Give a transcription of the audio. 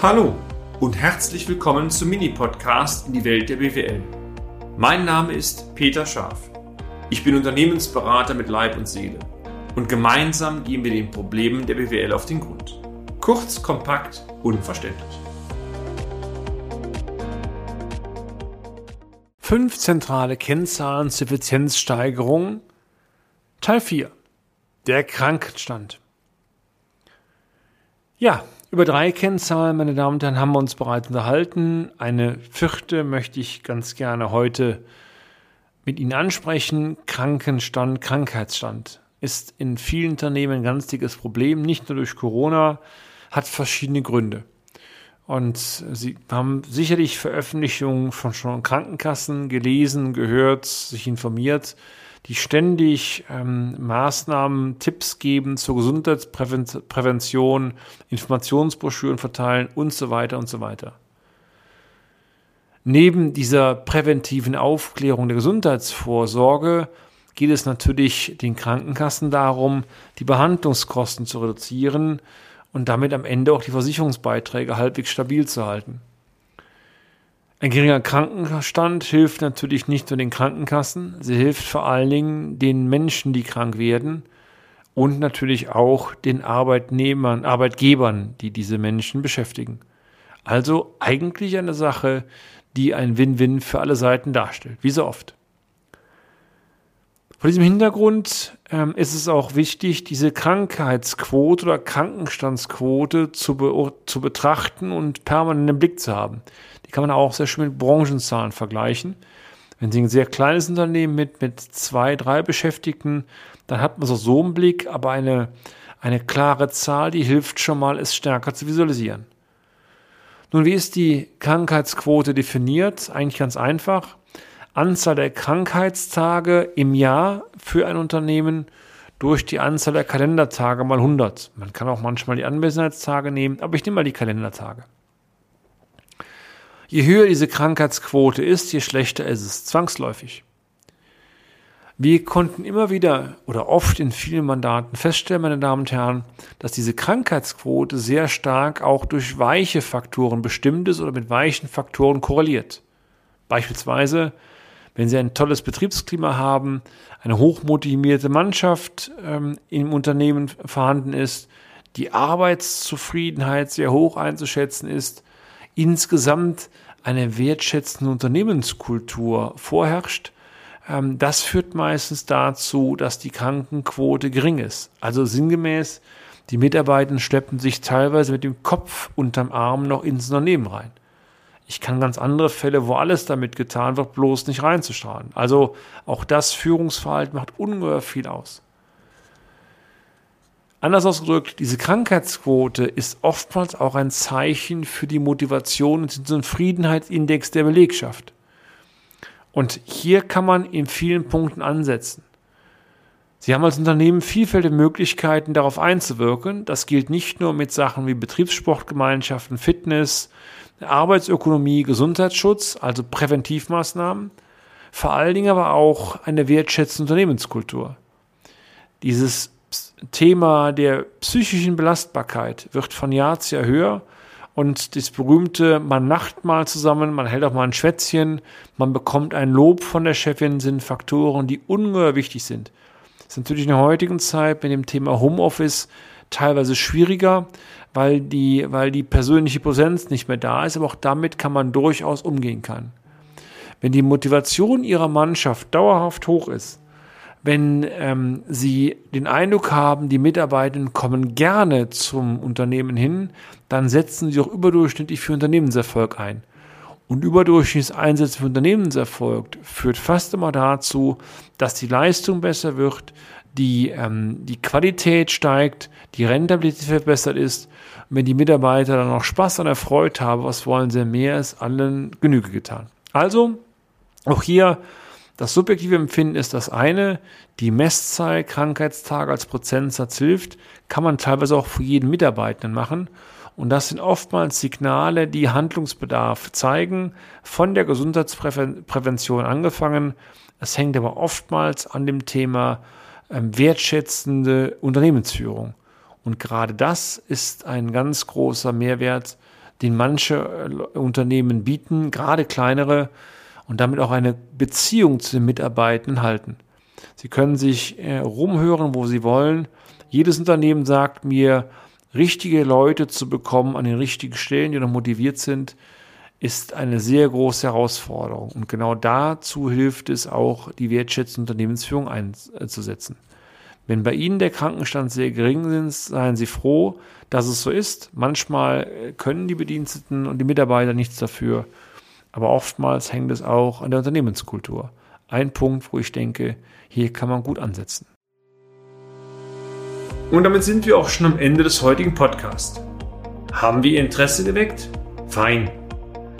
Hallo und herzlich willkommen zum Mini-Podcast in die Welt der BWL. Mein Name ist Peter Scharf. Ich bin Unternehmensberater mit Leib und Seele und gemeinsam gehen wir den Problemen der BWL auf den Grund. Kurz, kompakt, unverständlich. Fünf zentrale Kennzahlen zur Effizienzsteigerung Teil 4 Der Krankenstand Ja, über drei Kennzahlen, meine Damen und Herren, haben wir uns bereits unterhalten. Eine vierte möchte ich ganz gerne heute mit Ihnen ansprechen. Krankenstand, Krankheitsstand ist in vielen Unternehmen ein ganz dickes Problem, nicht nur durch Corona, hat verschiedene Gründe. Und Sie haben sicherlich Veröffentlichungen von schon Krankenkassen gelesen, gehört, sich informiert die ständig ähm, Maßnahmen, Tipps geben zur Gesundheitsprävention, Informationsbroschüren verteilen und so weiter und so weiter. Neben dieser präventiven Aufklärung der Gesundheitsvorsorge geht es natürlich den Krankenkassen darum, die Behandlungskosten zu reduzieren und damit am Ende auch die Versicherungsbeiträge halbwegs stabil zu halten. Ein geringer Krankenstand hilft natürlich nicht nur den Krankenkassen, sie hilft vor allen Dingen den Menschen, die krank werden und natürlich auch den Arbeitnehmern, Arbeitgebern, die diese Menschen beschäftigen. Also eigentlich eine Sache, die ein Win-Win für alle Seiten darstellt, wie so oft. Vor diesem Hintergrund ähm, ist es auch wichtig, diese Krankheitsquote oder Krankenstandsquote zu, be zu betrachten und permanent im Blick zu haben. Die kann man auch sehr schön mit Branchenzahlen vergleichen. Wenn Sie ein sehr kleines Unternehmen mit, mit zwei, drei Beschäftigten, dann hat man so, so einen Blick, aber eine, eine klare Zahl, die hilft schon mal, es stärker zu visualisieren. Nun, wie ist die Krankheitsquote definiert? Eigentlich ganz einfach. Anzahl der Krankheitstage im Jahr für ein Unternehmen durch die Anzahl der Kalendertage mal 100. Man kann auch manchmal die Anwesenheitstage nehmen, aber ich nehme mal die Kalendertage. Je höher diese Krankheitsquote ist, je schlechter ist es, zwangsläufig. Wir konnten immer wieder oder oft in vielen Mandaten feststellen, meine Damen und Herren, dass diese Krankheitsquote sehr stark auch durch weiche Faktoren bestimmt ist oder mit weichen Faktoren korreliert. Beispielsweise, wenn Sie ein tolles Betriebsklima haben, eine hochmotivierte Mannschaft ähm, im Unternehmen vorhanden ist, die Arbeitszufriedenheit sehr hoch einzuschätzen ist, insgesamt eine wertschätzende Unternehmenskultur vorherrscht, ähm, das führt meistens dazu, dass die Krankenquote gering ist. Also sinngemäß, die Mitarbeiter schleppen sich teilweise mit dem Kopf unterm Arm noch ins Unternehmen rein. Ich kann ganz andere Fälle, wo alles damit getan wird, bloß nicht reinzustrahlen. Also auch das Führungsverhalten macht ungeheuer viel aus. Anders ausgedrückt, diese Krankheitsquote ist oftmals auch ein Zeichen für die Motivation und den Zufriedenheitsindex der Belegschaft. Und hier kann man in vielen Punkten ansetzen. Sie haben als Unternehmen vielfältige Möglichkeiten, darauf einzuwirken. Das gilt nicht nur mit Sachen wie Betriebssportgemeinschaften, Fitness, Arbeitsökonomie, Gesundheitsschutz, also Präventivmaßnahmen, vor allen Dingen aber auch eine wertschätzende Unternehmenskultur. Dieses Thema der psychischen Belastbarkeit wird von Jahr zu Jahr höher und das berühmte, man macht mal zusammen, man hält auch mal ein Schwätzchen, man bekommt ein Lob von der Chefin, sind Faktoren, die ungeheuer wichtig sind. Das ist natürlich in der heutigen Zeit mit dem Thema Homeoffice teilweise schwieriger, weil die, weil die persönliche Präsenz nicht mehr da ist, aber auch damit kann man durchaus umgehen kann. Wenn die Motivation ihrer Mannschaft dauerhaft hoch ist, wenn ähm, Sie den Eindruck haben, die Mitarbeitenden kommen gerne zum Unternehmen hin, dann setzen Sie auch überdurchschnittlich für Unternehmenserfolg ein. Und überdurchschnittliches Einsetzen für Unternehmenserfolg führt fast immer dazu, dass die Leistung besser wird, die, ähm, die Qualität steigt, die Rentabilität verbessert ist. Und wenn die Mitarbeiter dann noch Spaß und Erfreut haben, was wollen sie mehr, ist allen Genüge getan. Also, auch hier das subjektive Empfinden ist das eine. Die Messzahl Krankheitstage als Prozentsatz hilft, kann man teilweise auch für jeden Mitarbeitenden machen. Und das sind oftmals Signale, die Handlungsbedarf zeigen, von der Gesundheitsprävention angefangen. Es hängt aber oftmals an dem Thema wertschätzende Unternehmensführung. Und gerade das ist ein ganz großer Mehrwert, den manche äh, Unternehmen bieten, gerade kleinere, und damit auch eine Beziehung zu den Mitarbeitenden halten. Sie können sich äh, rumhören, wo sie wollen. Jedes Unternehmen sagt mir, richtige Leute zu bekommen an den richtigen Stellen, die noch motiviert sind, ist eine sehr große Herausforderung. Und genau dazu hilft es auch, die wertschätzende Unternehmensführung einzusetzen. Wenn bei Ihnen der Krankenstand sehr gering ist, seien Sie froh, dass es so ist. Manchmal können die Bediensteten und die Mitarbeiter nichts dafür, aber oftmals hängt es auch an der Unternehmenskultur. Ein Punkt, wo ich denke, hier kann man gut ansetzen. Und damit sind wir auch schon am Ende des heutigen Podcasts. Haben wir Ihr Interesse geweckt? Fein.